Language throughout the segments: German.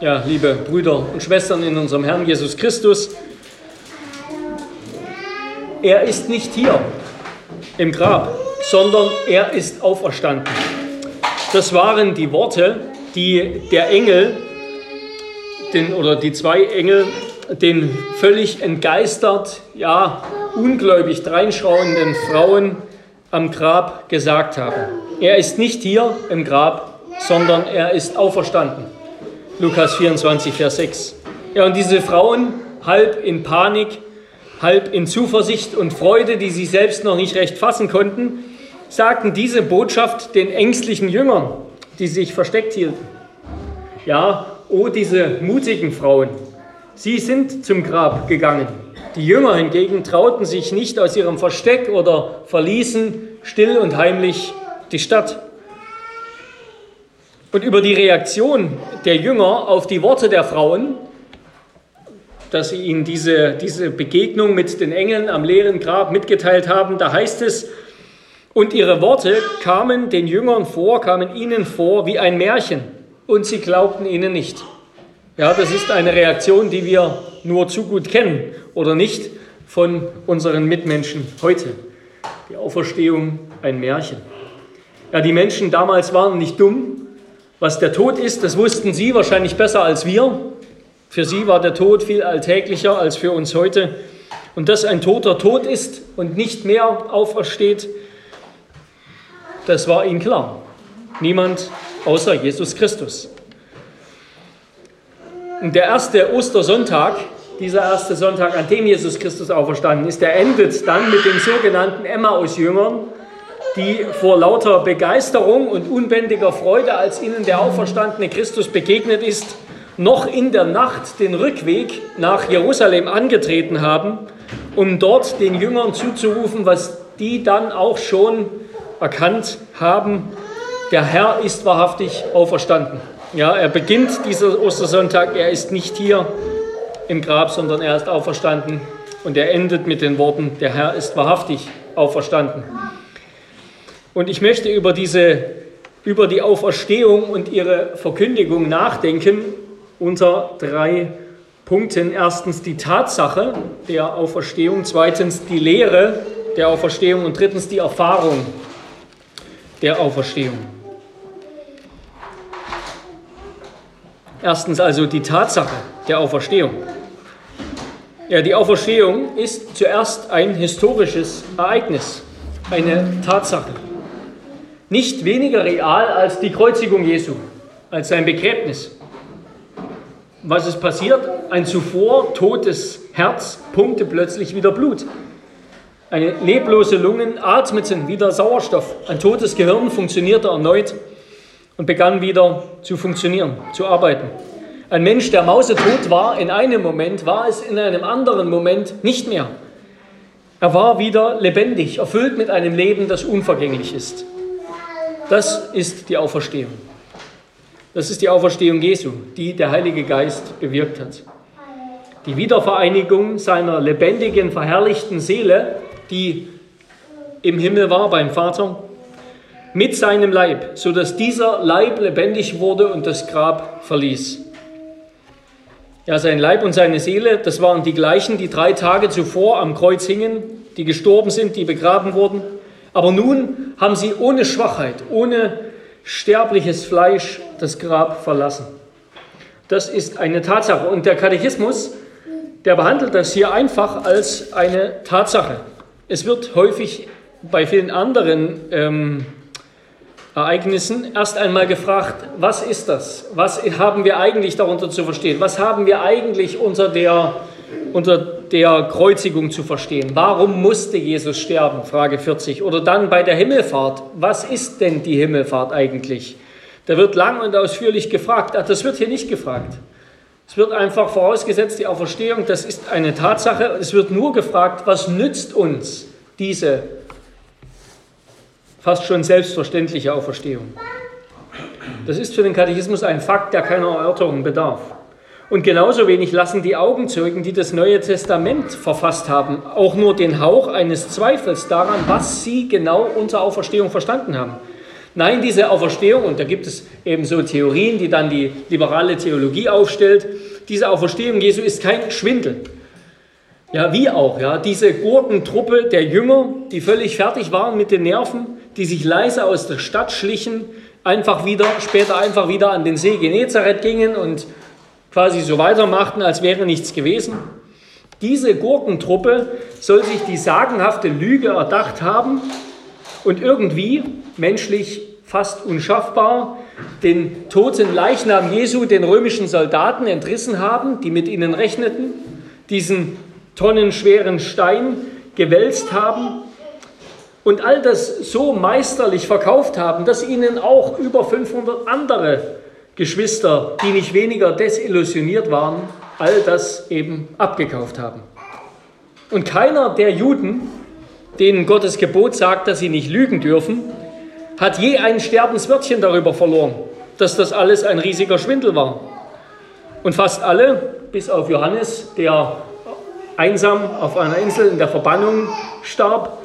Ja, liebe Brüder und Schwestern in unserem Herrn Jesus Christus, er ist nicht hier im Grab, sondern er ist auferstanden. Das waren die Worte, die der Engel, den, oder die zwei Engel, den völlig entgeistert, ja, ungläubig dreinschauenden Frauen am Grab gesagt haben. Er ist nicht hier im Grab, sondern er ist auferstanden. Lukas 24, Vers 6. Ja, und diese Frauen, halb in Panik, halb in Zuversicht und Freude, die sie selbst noch nicht recht fassen konnten, sagten diese Botschaft den ängstlichen Jüngern, die sich versteckt hielten. Ja, oh diese mutigen Frauen, sie sind zum Grab gegangen. Die Jünger hingegen trauten sich nicht aus ihrem Versteck oder verließen still und heimlich die Stadt. Und über die Reaktion der Jünger auf die Worte der Frauen, dass sie ihnen diese, diese Begegnung mit den Engeln am leeren Grab mitgeteilt haben, da heißt es, und ihre Worte kamen den Jüngern vor, kamen ihnen vor wie ein Märchen und sie glaubten ihnen nicht. Ja, das ist eine Reaktion, die wir nur zu gut kennen oder nicht von unseren Mitmenschen heute. Die Auferstehung ein Märchen. Ja, die Menschen damals waren nicht dumm, was der Tod ist, das wussten Sie wahrscheinlich besser als wir. Für Sie war der Tod viel alltäglicher als für uns heute. Und dass ein Toter tot ist und nicht mehr aufersteht, das war ihnen klar. Niemand außer Jesus Christus. Und der erste Ostersonntag, dieser erste Sonntag, an dem Jesus Christus auferstanden ist, der endet dann mit den sogenannten Emmaus-Jüngern, die vor lauter Begeisterung und unbändiger Freude, als ihnen der auferstandene Christus begegnet ist, noch in der Nacht den Rückweg nach Jerusalem angetreten haben, um dort den Jüngern zuzurufen, was die dann auch schon erkannt haben, der Herr ist wahrhaftig auferstanden. Ja, er beginnt dieser Ostersonntag, er ist nicht hier im Grab, sondern er ist auferstanden und er endet mit den Worten, der Herr ist wahrhaftig auferstanden. Und ich möchte über, diese, über die Auferstehung und ihre Verkündigung nachdenken unter drei Punkten. Erstens die Tatsache der Auferstehung, zweitens die Lehre der Auferstehung und drittens die Erfahrung der Auferstehung. Erstens also die Tatsache der Auferstehung. Ja, die Auferstehung ist zuerst ein historisches Ereignis, eine Tatsache nicht weniger real als die Kreuzigung Jesu, als sein Begräbnis. Was ist passiert? Ein zuvor totes Herz pumpte plötzlich wieder Blut. Eine leblose Lungen atmeten wieder Sauerstoff. Ein totes Gehirn funktionierte erneut und begann wieder zu funktionieren, zu arbeiten. Ein Mensch, der mausetot war in einem Moment, war es in einem anderen Moment nicht mehr. Er war wieder lebendig, erfüllt mit einem Leben, das unvergänglich ist. Das ist die Auferstehung. Das ist die Auferstehung Jesu, die der Heilige Geist bewirkt hat. Die Wiedervereinigung seiner lebendigen, verherrlichten Seele, die im Himmel war beim Vater, mit seinem Leib, sodass dieser Leib lebendig wurde und das Grab verließ. Ja, sein Leib und seine Seele, das waren die gleichen, die drei Tage zuvor am Kreuz hingen, die gestorben sind, die begraben wurden. Aber nun haben sie ohne Schwachheit, ohne sterbliches Fleisch das Grab verlassen. Das ist eine Tatsache. Und der Katechismus, der behandelt das hier einfach als eine Tatsache. Es wird häufig bei vielen anderen ähm, Ereignissen erst einmal gefragt, was ist das? Was haben wir eigentlich darunter zu verstehen? Was haben wir eigentlich unter der, unter der Kreuzigung zu verstehen. Warum musste Jesus sterben? Frage 40. Oder dann bei der Himmelfahrt. Was ist denn die Himmelfahrt eigentlich? Da wird lang und ausführlich gefragt. Ach, das wird hier nicht gefragt. Es wird einfach vorausgesetzt, die Auferstehung, das ist eine Tatsache. Es wird nur gefragt, was nützt uns diese fast schon selbstverständliche Auferstehung? Das ist für den Katechismus ein Fakt, der keiner Erörterung bedarf. Und genauso wenig lassen die Augenzeugen, die das Neue Testament verfasst haben, auch nur den Hauch eines Zweifels daran, was sie genau unter Auferstehung verstanden haben. Nein, diese Auferstehung, und da gibt es eben so Theorien, die dann die liberale Theologie aufstellt, diese Auferstehung Jesu ist kein Schwindel. Ja, wie auch, ja, diese Gurkentruppe der Jünger, die völlig fertig waren mit den Nerven, die sich leise aus der Stadt schlichen, einfach wieder, später einfach wieder an den See Genezareth gingen und quasi so weitermachten, als wäre nichts gewesen. Diese Gurkentruppe soll sich die sagenhafte Lüge erdacht haben und irgendwie, menschlich fast unschaffbar, den toten Leichnam Jesu den römischen Soldaten entrissen haben, die mit ihnen rechneten, diesen tonnenschweren Stein gewälzt haben und all das so meisterlich verkauft haben, dass ihnen auch über 500 andere Geschwister, die nicht weniger desillusioniert waren, all das eben abgekauft haben. Und keiner der Juden, denen Gottes Gebot sagt, dass sie nicht lügen dürfen, hat je ein Sterbenswörtchen darüber verloren, dass das alles ein riesiger Schwindel war. Und fast alle, bis auf Johannes, der einsam auf einer Insel in der Verbannung starb,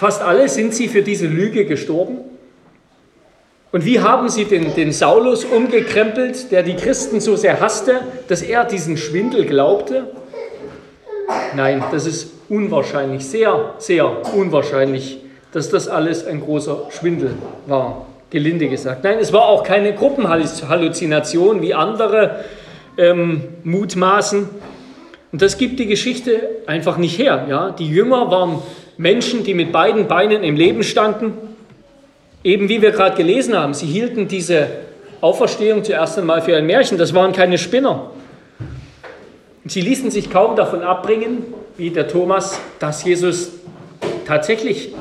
Fast alle sind sie für diese Lüge gestorben. Und wie haben sie den, den Saulus umgekrempelt, der die Christen so sehr hasste, dass er diesen Schwindel glaubte? Nein, das ist unwahrscheinlich, sehr, sehr unwahrscheinlich, dass das alles ein großer Schwindel war, gelinde gesagt. Nein, es war auch keine Gruppenhalluzination, wie andere ähm, mutmaßen. Und das gibt die Geschichte einfach nicht her. Ja? Die Jünger waren Menschen, die mit beiden Beinen im Leben standen. Eben wie wir gerade gelesen haben, sie hielten diese Auferstehung zuerst einmal für ein Märchen. Das waren keine Spinner. Sie ließen sich kaum davon abbringen, wie der Thomas, dass Jesus tatsächlich,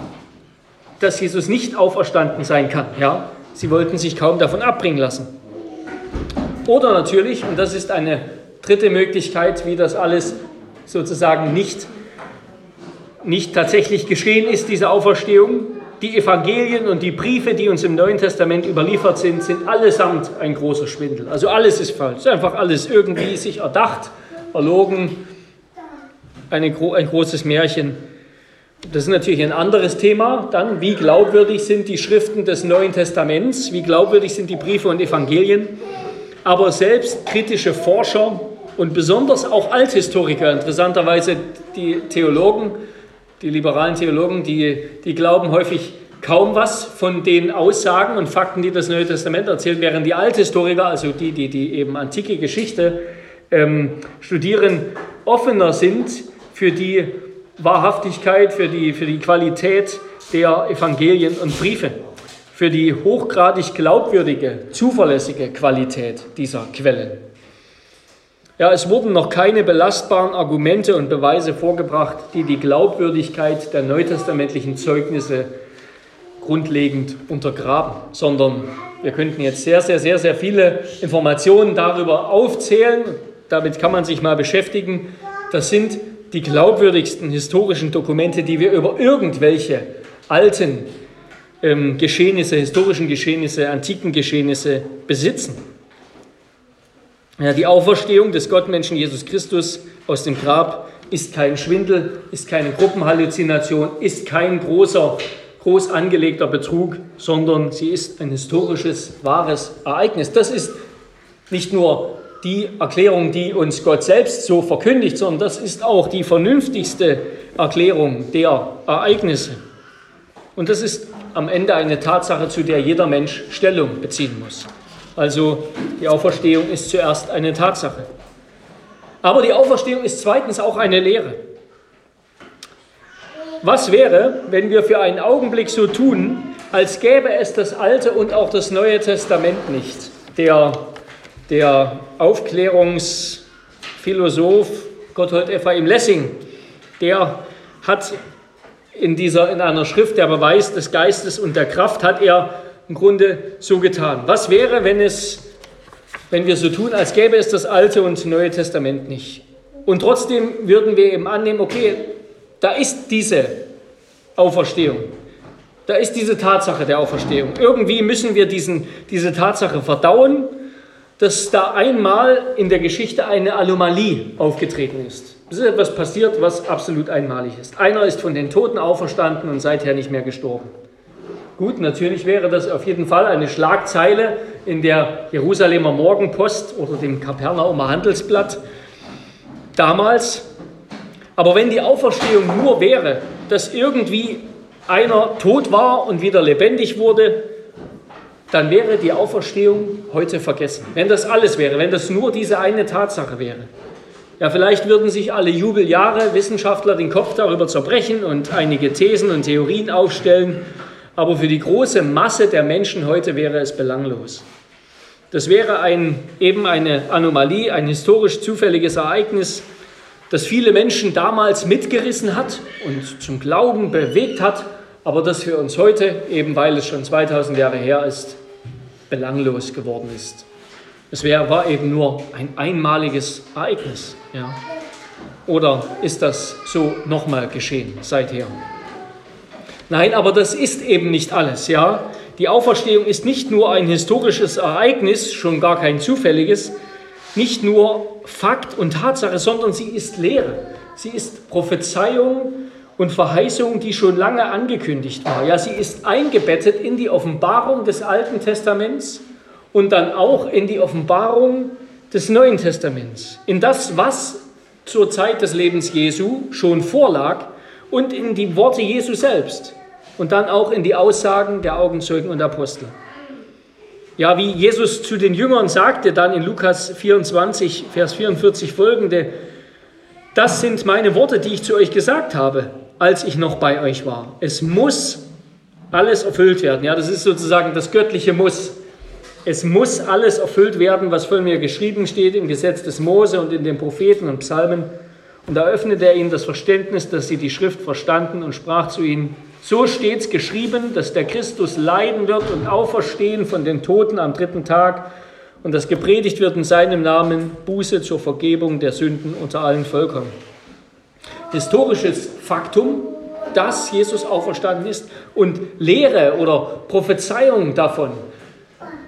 dass Jesus nicht auferstanden sein kann. Ja, sie wollten sich kaum davon abbringen lassen. Oder natürlich, und das ist eine dritte Möglichkeit, wie das alles sozusagen nicht nicht tatsächlich geschehen ist, diese Auferstehung. Die Evangelien und die Briefe, die uns im Neuen Testament überliefert sind, sind allesamt ein großer Schwindel. Also alles ist falsch. Einfach alles irgendwie sich erdacht, erlogen, eine, ein großes Märchen. Das ist natürlich ein anderes Thema. Dann, wie glaubwürdig sind die Schriften des Neuen Testaments? Wie glaubwürdig sind die Briefe und Evangelien? Aber selbst kritische Forscher und besonders auch Althistoriker, interessanterweise die Theologen, die liberalen Theologen, die, die glauben häufig kaum was von den Aussagen und Fakten, die das Neue Testament erzählt, während die Althistoriker, also die, die, die eben antike Geschichte ähm, studieren, offener sind für die Wahrhaftigkeit, für die, für die Qualität der Evangelien und Briefe, für die hochgradig glaubwürdige, zuverlässige Qualität dieser Quellen. Ja, es wurden noch keine belastbaren Argumente und Beweise vorgebracht, die die Glaubwürdigkeit der neutestamentlichen Zeugnisse grundlegend untergraben, sondern wir könnten jetzt sehr, sehr, sehr, sehr viele Informationen darüber aufzählen. Damit kann man sich mal beschäftigen. Das sind die glaubwürdigsten historischen Dokumente, die wir über irgendwelche alten ähm, Geschehnisse, historischen Geschehnisse, antiken Geschehnisse besitzen. Ja, die Auferstehung des Gottmenschen Jesus Christus aus dem Grab ist kein Schwindel, ist keine Gruppenhalluzination, ist kein großer, groß angelegter Betrug, sondern sie ist ein historisches, wahres Ereignis. Das ist nicht nur die Erklärung, die uns Gott selbst so verkündigt, sondern das ist auch die vernünftigste Erklärung der Ereignisse. Und das ist am Ende eine Tatsache, zu der jeder Mensch Stellung beziehen muss. Also die Auferstehung ist zuerst eine Tatsache. Aber die Auferstehung ist zweitens auch eine Lehre. Was wäre, wenn wir für einen Augenblick so tun, als gäbe es das Alte und auch das Neue Testament nicht? Der, der Aufklärungsphilosoph Gotthold Ephraim Lessing, der hat in, dieser, in einer Schrift, der Beweis des Geistes und der Kraft, hat er im Grunde so getan. Was wäre, wenn, es, wenn wir so tun, als gäbe es das Alte und Neue Testament nicht? Und trotzdem würden wir eben annehmen, okay, da ist diese Auferstehung. Da ist diese Tatsache der Auferstehung. Irgendwie müssen wir diesen, diese Tatsache verdauen, dass da einmal in der Geschichte eine Anomalie aufgetreten ist. Es ist etwas passiert, was absolut einmalig ist. Einer ist von den Toten auferstanden und seither nicht mehr gestorben. Gut, natürlich wäre das auf jeden Fall eine Schlagzeile in der Jerusalemer Morgenpost oder dem Kapernaumer Handelsblatt damals. Aber wenn die Auferstehung nur wäre, dass irgendwie einer tot war und wieder lebendig wurde, dann wäre die Auferstehung heute vergessen. Wenn das alles wäre, wenn das nur diese eine Tatsache wäre. Ja, vielleicht würden sich alle Jubeljahre Wissenschaftler den Kopf darüber zerbrechen und einige Thesen und Theorien aufstellen, aber für die große Masse der Menschen heute wäre es belanglos. Das wäre ein, eben eine Anomalie, ein historisch zufälliges Ereignis, das viele Menschen damals mitgerissen hat und zum Glauben bewegt hat, aber das für uns heute, eben weil es schon 2000 Jahre her ist, belanglos geworden ist. Es wär, war eben nur ein einmaliges Ereignis. Ja. Oder ist das so nochmal geschehen seither? Nein, aber das ist eben nicht alles. Ja. Die Auferstehung ist nicht nur ein historisches Ereignis, schon gar kein zufälliges, nicht nur Fakt und Tatsache, sondern sie ist Lehre. Sie ist Prophezeiung und Verheißung, die schon lange angekündigt war. Ja, sie ist eingebettet in die Offenbarung des Alten Testaments und dann auch in die Offenbarung des Neuen Testaments, in das, was zur Zeit des Lebens Jesu schon vorlag und in die Worte Jesu selbst und dann auch in die Aussagen der Augenzeugen und Apostel. Ja, wie Jesus zu den Jüngern sagte, dann in Lukas 24, Vers 44 folgende, das sind meine Worte, die ich zu euch gesagt habe, als ich noch bei euch war. Es muss alles erfüllt werden. Ja, das ist sozusagen das göttliche Muss. Es muss alles erfüllt werden, was von mir geschrieben steht im Gesetz des Mose und in den Propheten und Psalmen. Und da öffnete er ihnen das Verständnis, dass sie die Schrift verstanden und sprach zu ihnen, so steht's geschrieben, dass der Christus leiden wird und auferstehen von den Toten am dritten Tag und dass gepredigt wird in seinem Namen Buße zur Vergebung der Sünden unter allen Völkern. Historisches Faktum, dass Jesus auferstanden ist und Lehre oder Prophezeiung davon,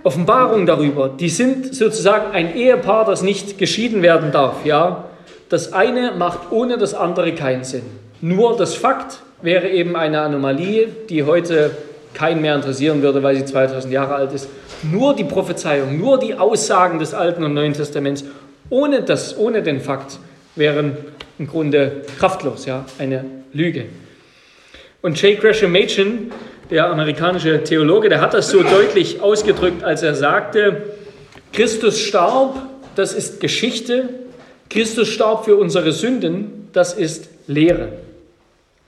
Offenbarung darüber, die sind sozusagen ein Ehepaar, das nicht geschieden werden darf. Ja? Das eine macht ohne das andere keinen Sinn. Nur das Fakt wäre eben eine Anomalie, die heute keinen mehr interessieren würde, weil sie 2000 Jahre alt ist. Nur die Prophezeiung, nur die Aussagen des Alten und Neuen Testaments, ohne, das, ohne den Fakt, wären im Grunde kraftlos, ja, eine Lüge. Und J. Gresham Machen, der amerikanische Theologe, der hat das so deutlich ausgedrückt, als er sagte, Christus starb, das ist Geschichte, Christus starb für unsere Sünden, das ist Lehre.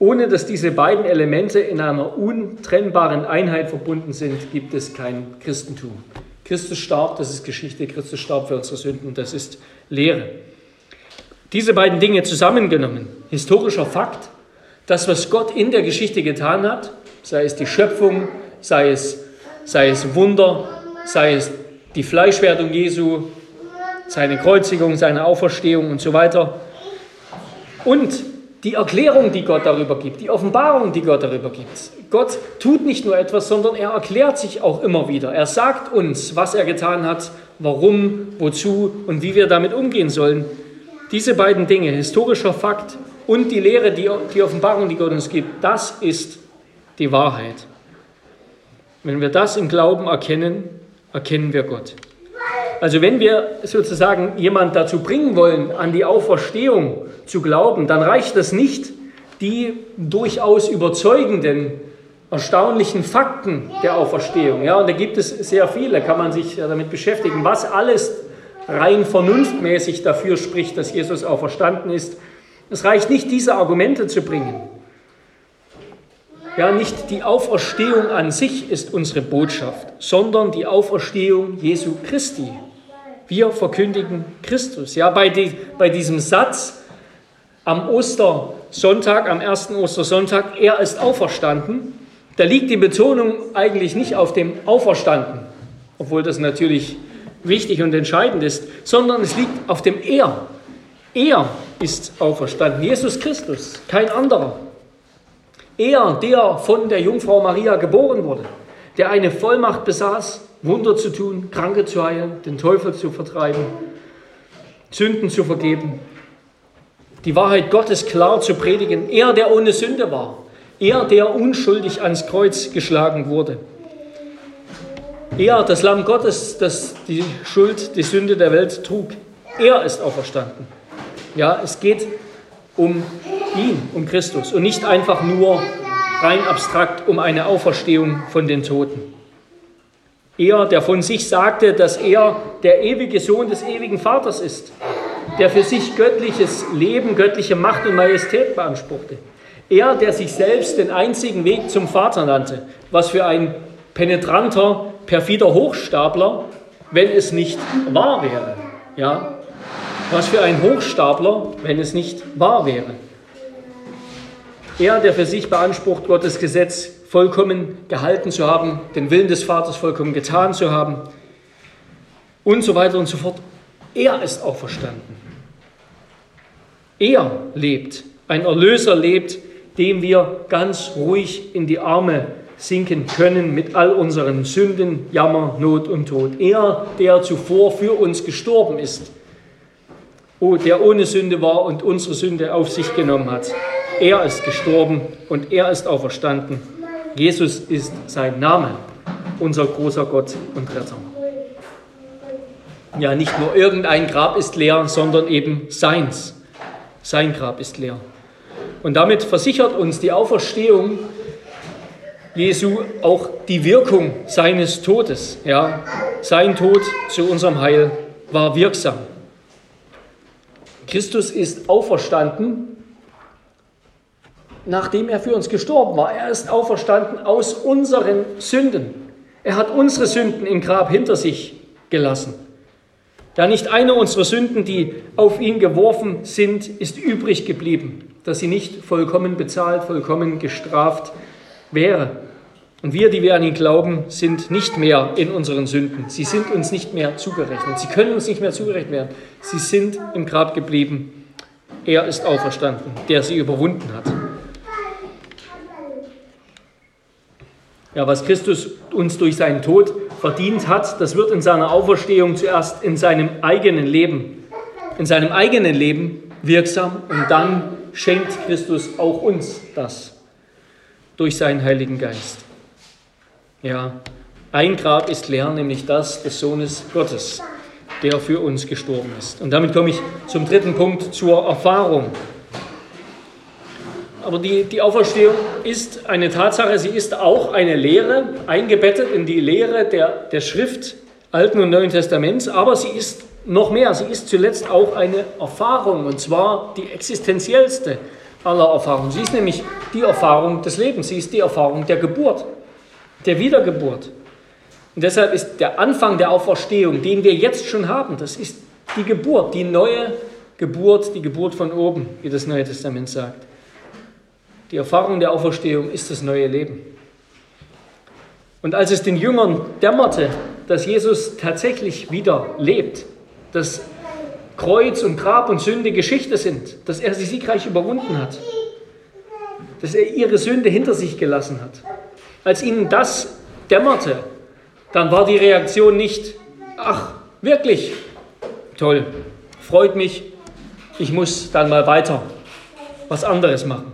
Ohne dass diese beiden Elemente in einer untrennbaren Einheit verbunden sind, gibt es kein Christentum. Christus starb, das ist Geschichte, Christus starb für unsere Sünden, das ist Lehre. Diese beiden Dinge zusammengenommen, historischer Fakt, das, was Gott in der Geschichte getan hat, sei es die Schöpfung, sei es, sei es Wunder, sei es die Fleischwerdung Jesu, seine Kreuzigung, seine Auferstehung und so weiter, und die Erklärung, die Gott darüber gibt, die Offenbarung, die Gott darüber gibt. Gott tut nicht nur etwas, sondern er erklärt sich auch immer wieder. Er sagt uns, was er getan hat, warum, wozu und wie wir damit umgehen sollen. Diese beiden Dinge, historischer Fakt und die Lehre, die, die Offenbarung, die Gott uns gibt, das ist die Wahrheit. Wenn wir das im Glauben erkennen, erkennen wir Gott. Also wenn wir sozusagen jemand dazu bringen wollen, an die Auferstehung zu glauben, dann reicht das nicht, die durchaus überzeugenden, erstaunlichen Fakten der Auferstehung. Ja, und da gibt es sehr viele, kann man sich damit beschäftigen, was alles rein vernunftmäßig dafür spricht, dass Jesus auferstanden ist. Es reicht nicht, diese Argumente zu bringen. Ja, nicht die Auferstehung an sich ist unsere Botschaft, sondern die Auferstehung Jesu Christi. Wir verkündigen Christus. Ja, bei, die, bei diesem Satz am Ostersonntag, am ersten Ostersonntag, er ist auferstanden, da liegt die Betonung eigentlich nicht auf dem Auferstanden, obwohl das natürlich wichtig und entscheidend ist, sondern es liegt auf dem Er. Er ist auferstanden, Jesus Christus, kein anderer. Er, der von der Jungfrau Maria geboren wurde, der eine Vollmacht besaß, Wunder zu tun, Kranke zu heilen, den Teufel zu vertreiben, Sünden zu vergeben, die Wahrheit Gottes klar zu predigen. Er, der ohne Sünde war. Er, der unschuldig ans Kreuz geschlagen wurde. Er, das Lamm Gottes, das die Schuld, die Sünde der Welt trug. Er ist auferstanden. Ja, es geht um ihn, um Christus und nicht einfach nur rein abstrakt um eine Auferstehung von den Toten. Er, der von sich sagte, dass er der ewige Sohn des ewigen Vaters ist, der für sich göttliches Leben, göttliche Macht und Majestät beanspruchte. Er, der sich selbst den einzigen Weg zum Vater nannte, was für ein penetranter, perfider Hochstapler, wenn es nicht wahr wäre. Ja, was für ein Hochstapler, wenn es nicht wahr wäre. Er, der für sich beansprucht, Gottes Gesetz vollkommen gehalten zu haben, den Willen des Vaters vollkommen getan zu haben und so weiter und so fort. Er ist auch verstanden. Er lebt, ein Erlöser lebt, dem wir ganz ruhig in die Arme sinken können mit all unseren Sünden, Jammer, Not und Tod. Er, der zuvor für uns gestorben ist, oh, der ohne Sünde war und unsere Sünde auf sich genommen hat. Er ist gestorben und er ist auferstanden. Jesus ist sein Name, unser großer Gott und Retter. Ja, nicht nur irgendein Grab ist leer, sondern eben seins. Sein Grab ist leer. Und damit versichert uns die Auferstehung Jesu auch die Wirkung seines Todes. Ja, sein Tod zu unserem Heil war wirksam. Christus ist auferstanden nachdem er für uns gestorben war. Er ist auferstanden aus unseren Sünden. Er hat unsere Sünden im Grab hinter sich gelassen. Da nicht eine unserer Sünden, die auf ihn geworfen sind, ist übrig geblieben, dass sie nicht vollkommen bezahlt, vollkommen gestraft wäre. Und wir, die wir an ihn glauben, sind nicht mehr in unseren Sünden. Sie sind uns nicht mehr zugerechnet. Sie können uns nicht mehr zugerechnet werden. Sie sind im Grab geblieben. Er ist auferstanden, der sie überwunden hat. Ja, was Christus uns durch seinen Tod verdient hat, das wird in seiner Auferstehung zuerst in seinem eigenen Leben, in seinem eigenen Leben wirksam und dann schenkt Christus auch uns das durch seinen Heiligen Geist. Ja, ein Grab ist leer, nämlich das des Sohnes Gottes, der für uns gestorben ist. Und damit komme ich zum dritten Punkt, zur Erfahrung. Aber die, die Auferstehung ist eine Tatsache, sie ist auch eine Lehre, eingebettet in die Lehre der, der Schrift Alten und Neuen Testaments, aber sie ist noch mehr, sie ist zuletzt auch eine Erfahrung, und zwar die existenziellste aller Erfahrungen. Sie ist nämlich die Erfahrung des Lebens, sie ist die Erfahrung der Geburt, der Wiedergeburt. Und deshalb ist der Anfang der Auferstehung, den wir jetzt schon haben, das ist die Geburt, die neue Geburt, die Geburt von oben, wie das Neue Testament sagt. Die Erfahrung der Auferstehung ist das neue Leben. Und als es den Jüngern dämmerte, dass Jesus tatsächlich wieder lebt, dass Kreuz und Grab und Sünde Geschichte sind, dass er sie siegreich überwunden hat, dass er ihre Sünde hinter sich gelassen hat. Als ihnen das dämmerte, dann war die Reaktion nicht, ach, wirklich, toll, freut mich, ich muss dann mal weiter was anderes machen.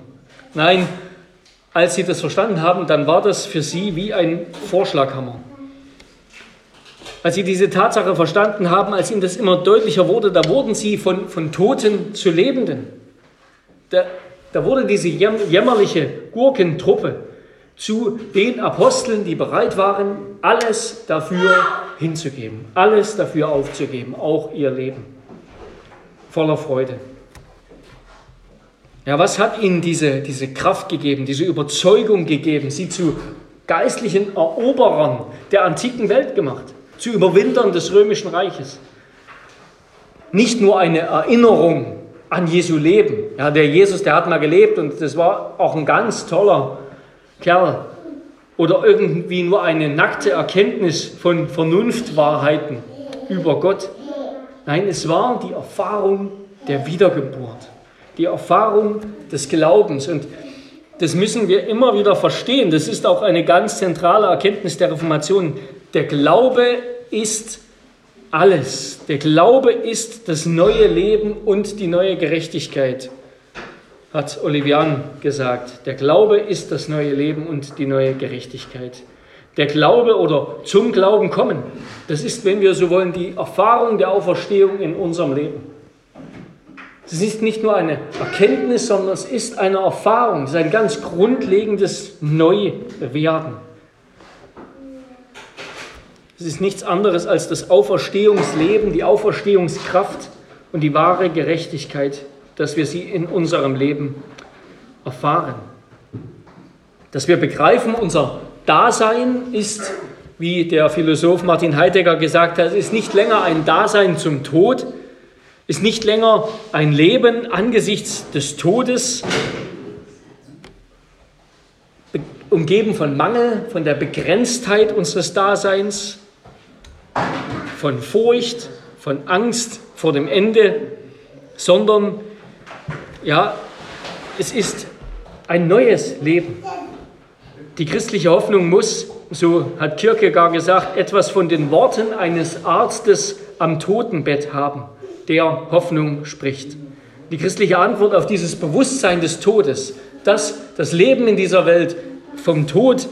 Nein, als sie das verstanden haben, dann war das für sie wie ein Vorschlaghammer. Als sie diese Tatsache verstanden haben, als ihnen das immer deutlicher wurde, da wurden sie von, von Toten zu Lebenden. Da, da wurde diese jämmerliche Gurkentruppe zu den Aposteln, die bereit waren, alles dafür hinzugeben, alles dafür aufzugeben, auch ihr Leben, voller Freude. Ja, was hat ihnen diese, diese Kraft gegeben, diese Überzeugung gegeben, sie zu geistlichen Eroberern der antiken Welt gemacht, zu Überwindern des römischen Reiches? Nicht nur eine Erinnerung an Jesu Leben. Ja, der Jesus, der hat mal gelebt und das war auch ein ganz toller Kerl. Oder irgendwie nur eine nackte Erkenntnis von Vernunftwahrheiten über Gott. Nein, es war die Erfahrung der Wiedergeburt die Erfahrung des Glaubens. Und das müssen wir immer wieder verstehen. Das ist auch eine ganz zentrale Erkenntnis der Reformation. Der Glaube ist alles. Der Glaube ist das neue Leben und die neue Gerechtigkeit. hat Olivian gesagt, der Glaube ist das neue Leben und die neue Gerechtigkeit. Der Glaube oder zum Glauben kommen, das ist, wenn wir so wollen, die Erfahrung der Auferstehung in unserem Leben. Es ist nicht nur eine Erkenntnis, sondern es ist eine Erfahrung, es ist ein ganz grundlegendes Neuwerden. Es ist nichts anderes als das Auferstehungsleben, die Auferstehungskraft und die wahre Gerechtigkeit, dass wir sie in unserem Leben erfahren. Dass wir begreifen, unser Dasein ist, wie der Philosoph Martin Heidegger gesagt hat, ist nicht länger ein Dasein zum Tod, ist nicht länger ein Leben angesichts des Todes, umgeben von Mangel, von der Begrenztheit unseres Daseins, von Furcht, von Angst vor dem Ende, sondern ja, es ist ein neues Leben. Die christliche Hoffnung muss, so hat Kierkegaard gesagt, etwas von den Worten eines Arztes am Totenbett haben, der Hoffnung spricht. Die christliche Antwort auf dieses Bewusstsein des Todes, dass das Leben in dieser Welt vom Tod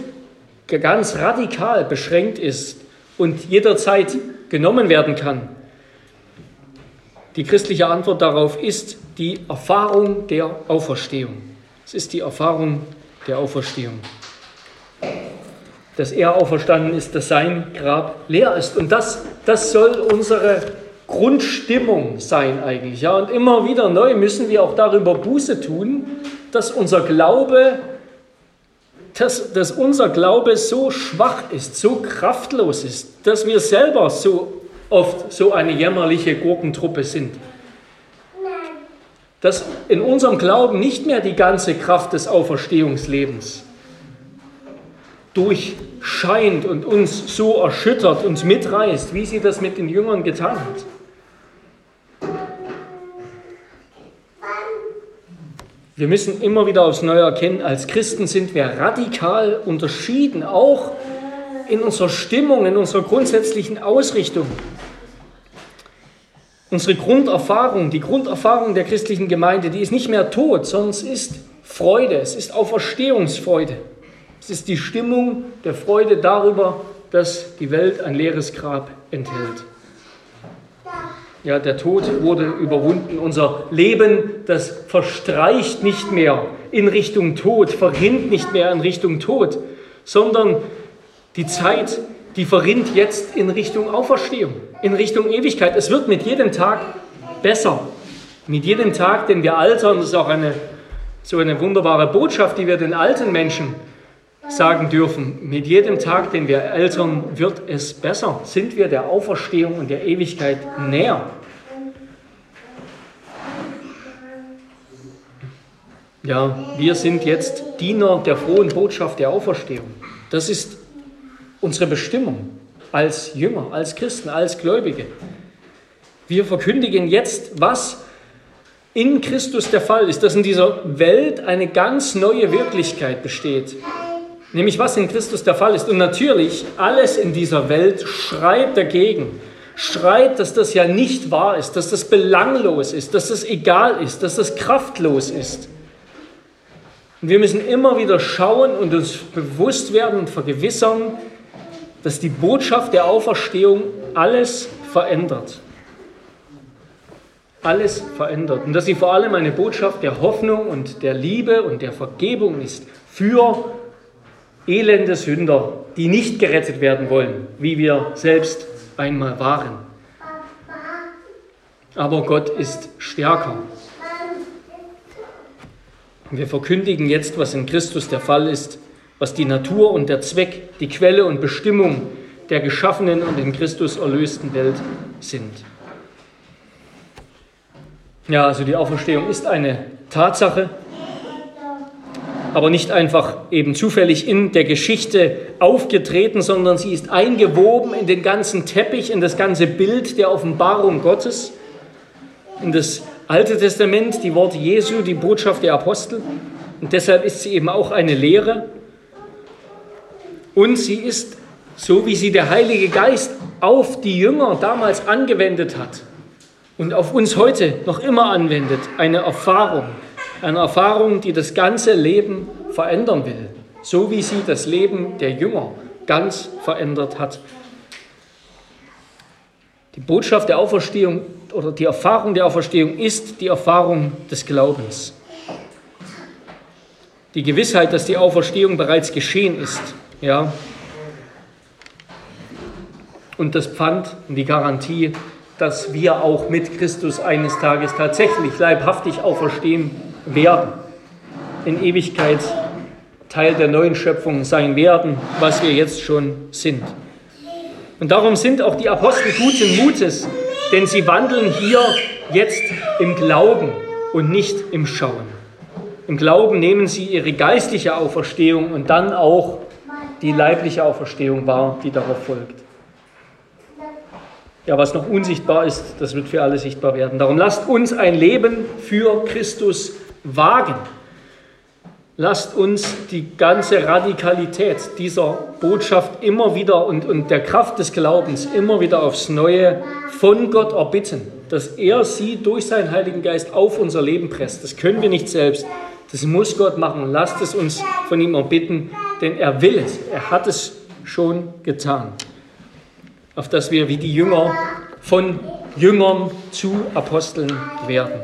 ganz radikal beschränkt ist und jederzeit genommen werden kann. Die christliche Antwort darauf ist die Erfahrung der Auferstehung. Es ist die Erfahrung der Auferstehung. Dass er auferstanden ist, dass sein Grab leer ist. Und das, das soll unsere Grundstimmung sein eigentlich. Ja? Und immer wieder neu müssen wir auch darüber Buße tun, dass unser Glaube dass, dass unser Glaube so schwach ist, so kraftlos ist, dass wir selber so oft so eine jämmerliche Gurkentruppe sind. Dass in unserem Glauben nicht mehr die ganze Kraft des Auferstehungslebens durchscheint und uns so erschüttert, uns mitreißt, wie sie das mit den Jüngern getan hat. Wir müssen immer wieder aufs Neue erkennen, als Christen sind wir radikal unterschieden, auch in unserer Stimmung, in unserer grundsätzlichen Ausrichtung. Unsere Grunderfahrung, die Grunderfahrung der christlichen Gemeinde, die ist nicht mehr Tod, sondern es ist Freude, es ist Auferstehungsfreude. Es ist die Stimmung der Freude darüber, dass die Welt ein leeres Grab enthält. Ja, der Tod wurde überwunden. Unser Leben, das verstreicht nicht mehr in Richtung Tod, verrinnt nicht mehr in Richtung Tod, sondern die Zeit, die verrinnt jetzt in Richtung Auferstehung, in Richtung Ewigkeit. Es wird mit jedem Tag besser. Mit jedem Tag, den wir altern, das ist auch eine, so eine wunderbare Botschaft, die wir den alten Menschen sagen dürfen, mit jedem Tag, den wir ältern, wird es besser. Sind wir der Auferstehung und der Ewigkeit näher. Ja, wir sind jetzt Diener der frohen Botschaft der Auferstehung. Das ist unsere Bestimmung als Jünger, als Christen, als Gläubige. Wir verkündigen jetzt, was in Christus der Fall ist, dass in dieser Welt eine ganz neue Wirklichkeit besteht, Nämlich was in Christus der Fall ist. Und natürlich, alles in dieser Welt schreit dagegen. Schreit, dass das ja nicht wahr ist, dass das belanglos ist, dass das egal ist, dass das kraftlos ist. Und wir müssen immer wieder schauen und uns bewusst werden und vergewissern, dass die Botschaft der Auferstehung alles verändert. Alles verändert. Und dass sie vor allem eine Botschaft der Hoffnung und der Liebe und der Vergebung ist für elende Sünder, die nicht gerettet werden wollen, wie wir selbst einmal waren. Aber Gott ist stärker. Wir verkündigen jetzt, was in Christus der Fall ist, was die Natur und der Zweck, die Quelle und Bestimmung der geschaffenen und in Christus erlösten Welt sind. Ja, also die Auferstehung ist eine Tatsache, aber nicht einfach eben zufällig in der Geschichte aufgetreten, sondern sie ist eingewoben in den ganzen Teppich, in das ganze Bild der Offenbarung Gottes, in das Alte Testament, die Worte Jesu, die Botschaft der Apostel. Und deshalb ist sie eben auch eine Lehre. Und sie ist, so wie sie der Heilige Geist auf die Jünger damals angewendet hat und auf uns heute noch immer anwendet, eine Erfahrung, Eine Erfahrung, die das ganze Leben verändern will, so wie sie das Leben der Jünger ganz verändert hat. Die Botschaft der Auferstehung oder die Erfahrung der Auferstehung ist die Erfahrung des Glaubens. Die Gewissheit, dass die Auferstehung bereits geschehen ist, ja. Und das Pfand und die Garantie, dass wir auch mit Christus eines Tages tatsächlich leibhaftig auferstehen werden, in Ewigkeit Teil der neuen Schöpfung sein werden, was wir jetzt schon sind. Und darum sind auch die Apostel guten Mutes, denn sie wandeln hier jetzt im Glauben und nicht im Schauen. Im Glauben nehmen sie ihre geistliche Auferstehung und dann auch die leibliche Auferstehung wahr, die darauf folgt. Ja, was noch unsichtbar ist, das wird für alle sichtbar werden. Darum lasst uns ein Leben für Christus wagen. Lasst uns die ganze Radikalität dieser Botschaft immer wieder und, und der Kraft des Glaubens immer wieder aufs Neue von Gott erbitten, dass er sie durch seinen Heiligen Geist auf unser Leben presst. Das können wir nicht selbst. Das muss Gott machen. Lasst es uns von ihm erbitten, denn er will es. Er hat es schon getan. Auf dass wir wie die Jünger von Jüngern zu Aposteln werden.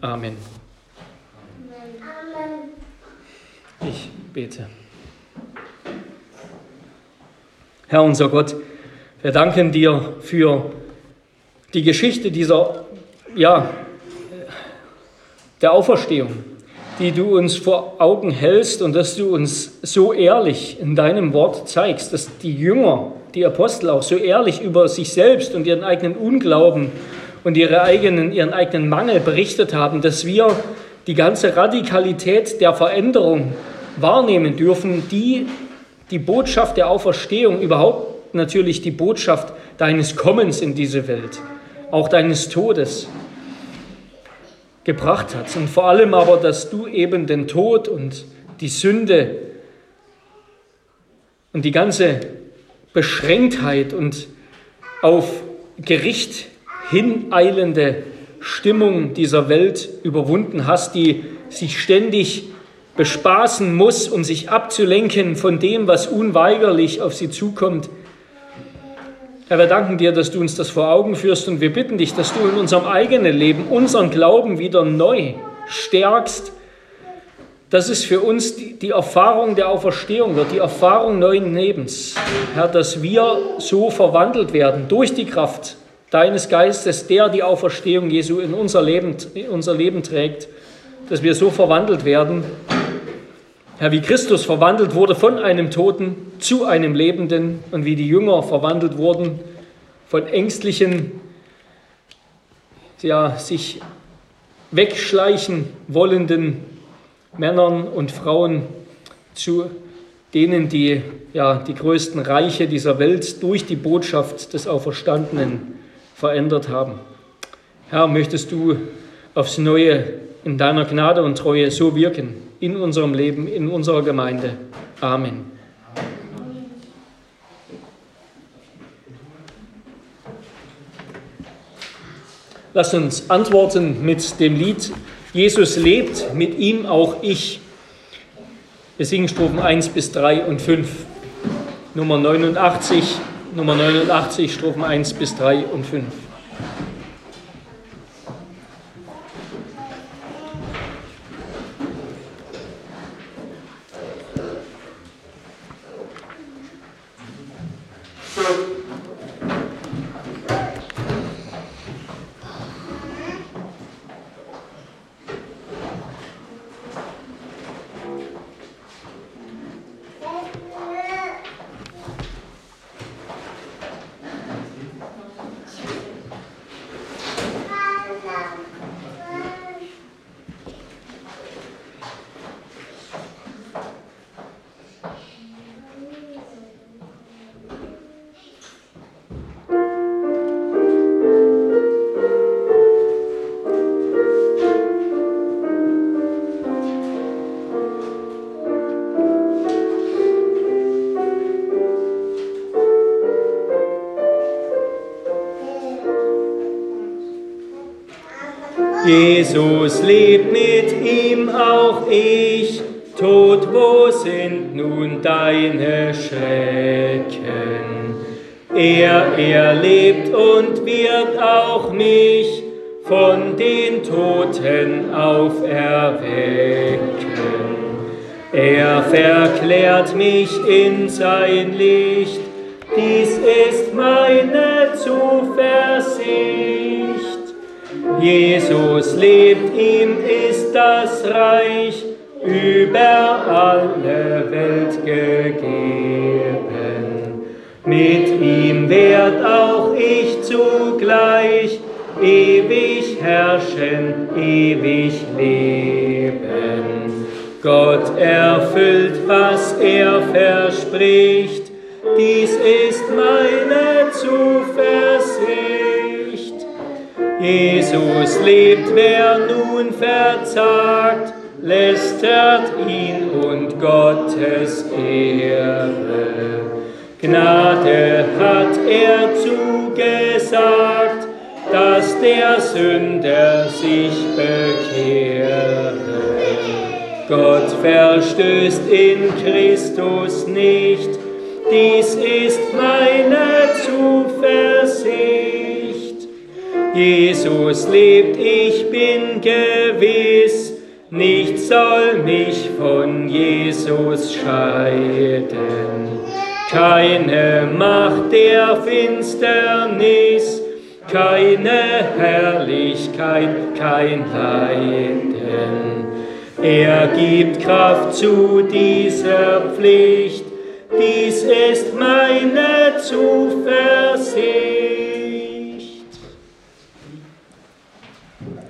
Amen. Ich bete. Herr unser Gott, wir danken dir für die Geschichte dieser, ja, der Auferstehung, die du uns vor Augen hältst und dass du uns so ehrlich in deinem Wort zeigst, dass die Jünger, die Apostel auch so ehrlich über sich selbst und ihren eigenen Unglauben und ihre eigenen, ihren eigenen Mangel berichtet haben, dass wir die ganze Radikalität der Veränderung wahrnehmen dürfen, die die Botschaft der Auferstehung, überhaupt natürlich die Botschaft deines Kommens in diese Welt, auch deines Todes gebracht hat. Und vor allem aber, dass du eben den Tod und die Sünde und die ganze Beschränktheit und auf Gericht hineilende Stimmung dieser Welt überwunden hast, die sich ständig bespaßen muss, um sich abzulenken von dem, was unweigerlich auf sie zukommt. Herr, wir danken dir, dass du uns das vor Augen führst und wir bitten dich, dass du in unserem eigenen Leben unseren Glauben wieder neu stärkst. Das ist für uns die, die Erfahrung der Auferstehung wird, die Erfahrung neuen Lebens. Herr, dass wir so verwandelt werden durch die Kraft deines Geistes, der die Auferstehung Jesu in unser Leben, in unser Leben trägt, dass wir so verwandelt werden, Herr, wie Christus verwandelt wurde von einem Toten zu einem Lebenden und wie die Jünger verwandelt wurden von ängstlichen, ja, sich wegschleichen wollenden Männern und Frauen zu denen, die ja, die größten Reiche dieser Welt durch die Botschaft des Auferstandenen verändert haben. Herr, möchtest du aufs Neue in deiner Gnade und Treue so wirken in unserem Leben, in unserer Gemeinde. Amen. Lass uns antworten mit dem Lied Jesus lebt, mit ihm auch ich. Wir singen Strophen 1 bis 3 und 5. Nummer 89, Nummer 89, Strophen 1 bis 3 und 5. Jesus lebt mit ihm auch ich. Tod, wo sind nun deine Schrecken? Er erlebt und wird auch mich von den Toten auferwecken. Er verklärt mich in sein Licht, dies ist meine Zuversicht. Lebt, ihm ist das Reich über alle Welt gegeben. Mit ihm werd auch ich zugleich ewig herrschen, ewig leben. Gott erfüllt, was er verspricht, Jesus lebt, wer nun verzagt, lästert ihn und Gottes Ehre. Gnade hat er zugesagt, dass der Sünder sich bekehre. Gott verstößt in Christus nicht, dies ist meine Zuversicht. Jesus lebt, ich bin gewiss, nichts soll mich von Jesus scheiden. Keine Macht der Finsternis, keine Herrlichkeit, kein Leiden. Er gibt Kraft zu dieser Pflicht, dies ist meine Zuversicht.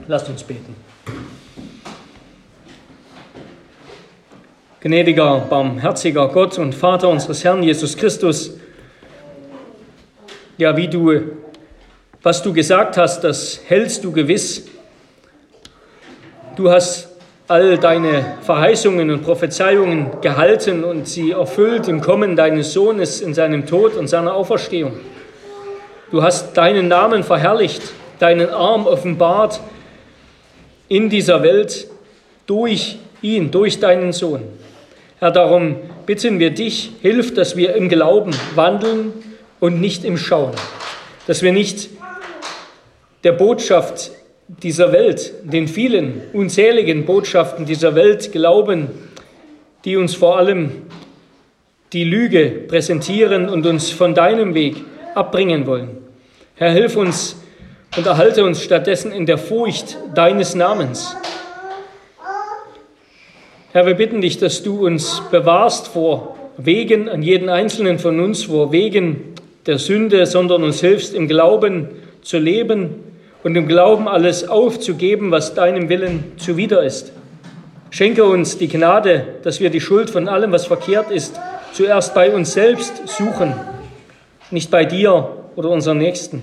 Lasst uns beten. Gnädiger, barmherziger Gott und Vater unseres Herrn Jesus Christus, ja, wie du, was du gesagt hast, das hältst du gewiss. Du hast all deine Verheißungen und Prophezeiungen gehalten und sie erfüllt im Kommen deines Sohnes in seinem Tod und seiner Auferstehung. Du hast deinen Namen verherrlicht, deinen Arm offenbart in dieser Welt durch ihn, durch deinen Sohn. Herr, darum bitten wir dich, hilf, dass wir im Glauben wandeln und nicht im Schauen, dass wir nicht der Botschaft dieser Welt, den vielen unzähligen Botschaften dieser Welt glauben, die uns vor allem die Lüge präsentieren und uns von deinem Weg abbringen wollen. Herr, hilf uns und erhalte uns stattdessen in der Furcht deines Namens. Herr, wir bitten dich, dass du uns bewahrst vor Wegen an jeden einzelnen von uns, vor Wegen der Sünde, sondern uns hilfst im Glauben zu leben und im Glauben alles aufzugeben, was deinem Willen zuwider ist. Schenke uns die Gnade, dass wir die Schuld von allem, was verkehrt ist, zuerst bei uns selbst suchen, nicht bei dir oder unseren Nächsten.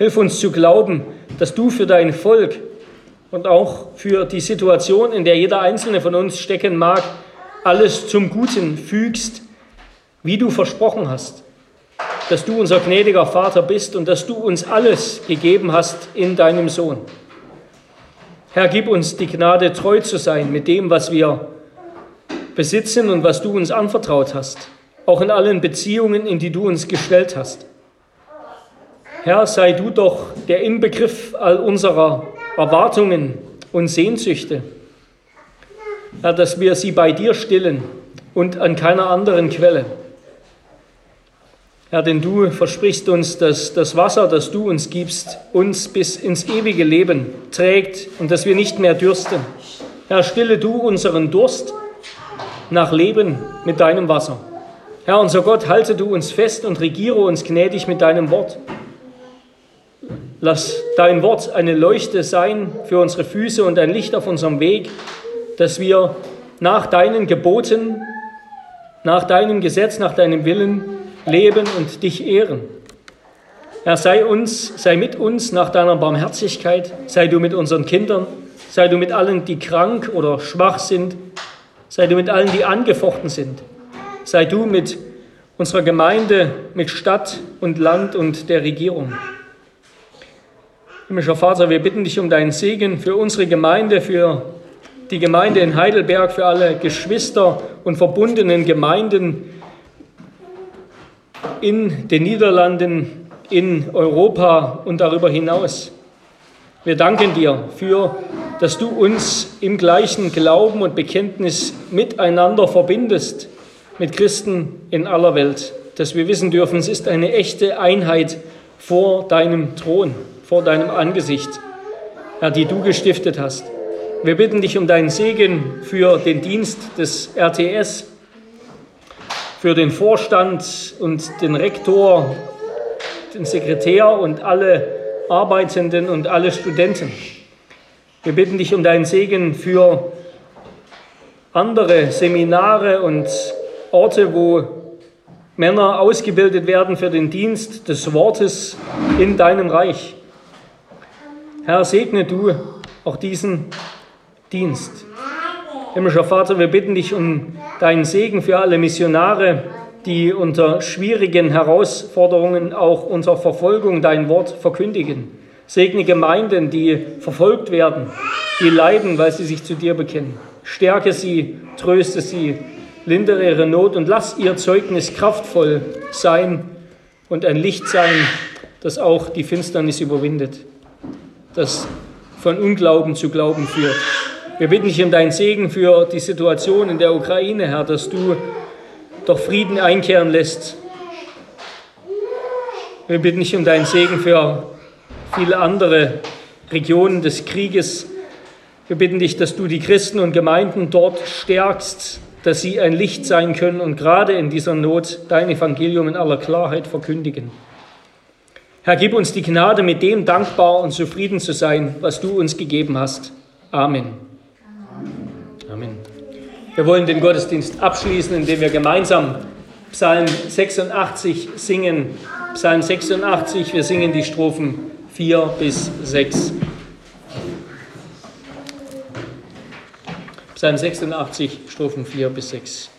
Hilf uns zu glauben, dass du für dein Volk und auch für die Situation, in der jeder einzelne von uns stecken mag, alles zum Guten fügst, wie du versprochen hast dass du unser gnädiger Vater bist und dass du uns alles gegeben hast in deinem Sohn. Herr, gib uns die Gnade, treu zu sein mit dem, was wir besitzen und was du uns anvertraut hast, auch in allen Beziehungen, in die du uns gestellt hast. Herr, sei du doch der Inbegriff all unserer Erwartungen und Sehnsüchte. Herr, dass wir sie bei dir stillen und an keiner anderen Quelle. Herr, denn du versprichst uns, dass das Wasser, das du uns gibst, uns bis ins ewige Leben trägt und dass wir nicht mehr dürsten. Herr, stille du unseren Durst nach Leben mit deinem Wasser. Herr, unser Gott, halte du uns fest und regiere uns gnädig mit deinem Wort. Lass dein Wort eine Leuchte sein für unsere Füße und ein Licht auf unserem Weg, dass wir nach deinen Geboten, nach deinem Gesetz, nach deinem Willen leben und dich ehren. Herr, sei uns, sei mit uns nach deiner Barmherzigkeit, sei du mit unseren Kindern, sei du mit allen, die krank oder schwach sind, sei du mit allen, die angefochten sind, sei du mit unserer Gemeinde, mit Stadt und Land und der Regierung. Himmlischer Vater, wir bitten dich um deinen Segen für unsere Gemeinde, für die Gemeinde in Heidelberg, für alle Geschwister und verbundenen Gemeinden in den Niederlanden, in Europa und darüber hinaus. Wir danken dir für, dass du uns im gleichen Glauben und Bekenntnis miteinander verbindest, mit Christen in aller Welt, dass wir wissen dürfen, es ist eine echte Einheit vor deinem Thron vor deinem Angesicht, Herr, die du gestiftet hast. Wir bitten dich um deinen Segen für den Dienst des RTS, für den Vorstand und den Rektor, den Sekretär und alle Arbeitenden und alle Studenten. Wir bitten dich um deinen Segen für andere Seminare und Orte, wo Männer ausgebildet werden für den Dienst des Wortes in deinem Reich. Herr, segne du auch diesen Dienst. Himmlischer Vater, wir bitten dich um deinen Segen für alle Missionare, die unter schwierigen Herausforderungen, auch unter Verfolgung dein Wort verkündigen. Segne Gemeinden, die verfolgt werden, die leiden, weil sie sich zu dir bekennen. Stärke sie, tröste sie, lindere ihre Not und lass ihr Zeugnis kraftvoll sein und ein Licht sein, das auch die Finsternis überwindet das von Unglauben zu Glauben führt. Wir bitten dich um deinen Segen für die Situation in der Ukraine, Herr, dass du doch Frieden einkehren lässt. Wir bitten dich um deinen Segen für viele andere Regionen des Krieges. Wir bitten dich, dass du die Christen und Gemeinden dort stärkst, dass sie ein Licht sein können und gerade in dieser Not dein Evangelium in aller Klarheit verkündigen. Herr, gib uns die Gnade, mit dem dankbar und zufrieden zu sein, was du uns gegeben hast. Amen. Amen. Wir wollen den Gottesdienst abschließen, indem wir gemeinsam Psalm 86 singen. Psalm 86, wir singen die Strophen 4 bis 6. Psalm 86, Strophen 4 bis 6.